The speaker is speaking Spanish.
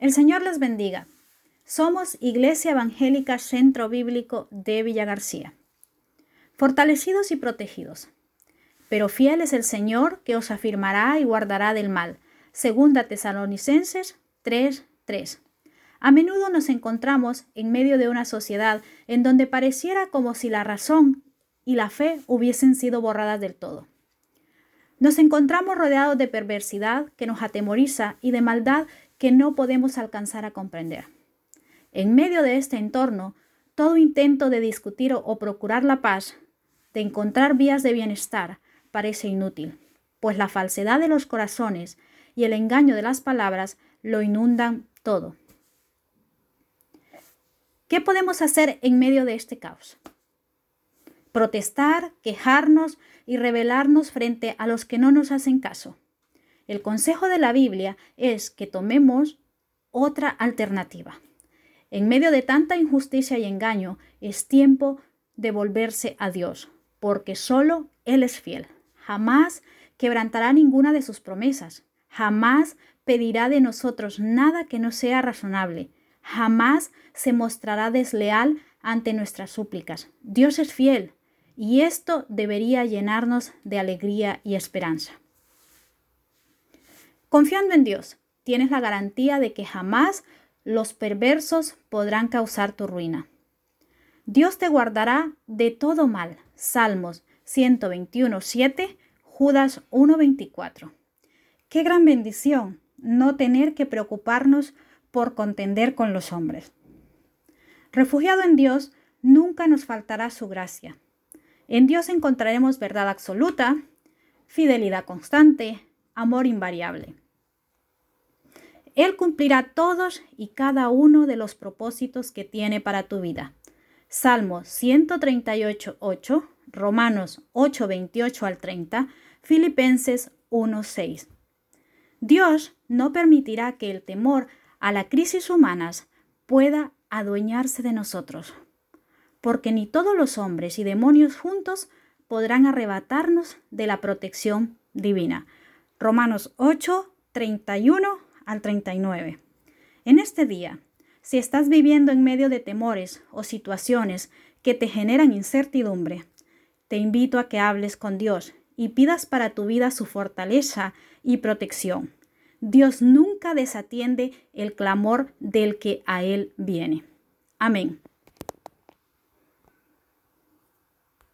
El Señor les bendiga. Somos Iglesia Evangélica Centro Bíblico de Villa García. Fortalecidos y protegidos. Pero fiel es el Señor que os afirmará y guardará del mal. Segunda Tesalonicenses 3:3. A menudo nos encontramos en medio de una sociedad en donde pareciera como si la razón y la fe hubiesen sido borradas del todo. Nos encontramos rodeados de perversidad que nos atemoriza y de maldad que no podemos alcanzar a comprender. En medio de este entorno, todo intento de discutir o procurar la paz, de encontrar vías de bienestar, parece inútil, pues la falsedad de los corazones y el engaño de las palabras lo inundan todo. ¿Qué podemos hacer en medio de este caos? Protestar, quejarnos y rebelarnos frente a los que no nos hacen caso. El consejo de la Biblia es que tomemos otra alternativa. En medio de tanta injusticia y engaño, es tiempo de volverse a Dios, porque solo Él es fiel. Jamás quebrantará ninguna de sus promesas. Jamás pedirá de nosotros nada que no sea razonable. Jamás se mostrará desleal ante nuestras súplicas. Dios es fiel y esto debería llenarnos de alegría y esperanza. Confiando en Dios, tienes la garantía de que jamás los perversos podrán causar tu ruina. Dios te guardará de todo mal. Salmos 121, 7, Judas 1.24. Qué gran bendición no tener que preocuparnos por contender con los hombres. Refugiado en Dios, nunca nos faltará su gracia. En Dios encontraremos verdad absoluta, fidelidad constante, amor invariable. Él cumplirá todos y cada uno de los propósitos que tiene para tu vida. Salmo 138, 8, Romanos 8, 28 al 30, Filipenses 1, 6. Dios no permitirá que el temor a la crisis humanas pueda adueñarse de nosotros, porque ni todos los hombres y demonios juntos podrán arrebatarnos de la protección divina. Romanos 8, 31 al 39. En este día, si estás viviendo en medio de temores o situaciones que te generan incertidumbre, te invito a que hables con Dios y pidas para tu vida su fortaleza y protección. Dios nunca desatiende el clamor del que a Él viene. Amén.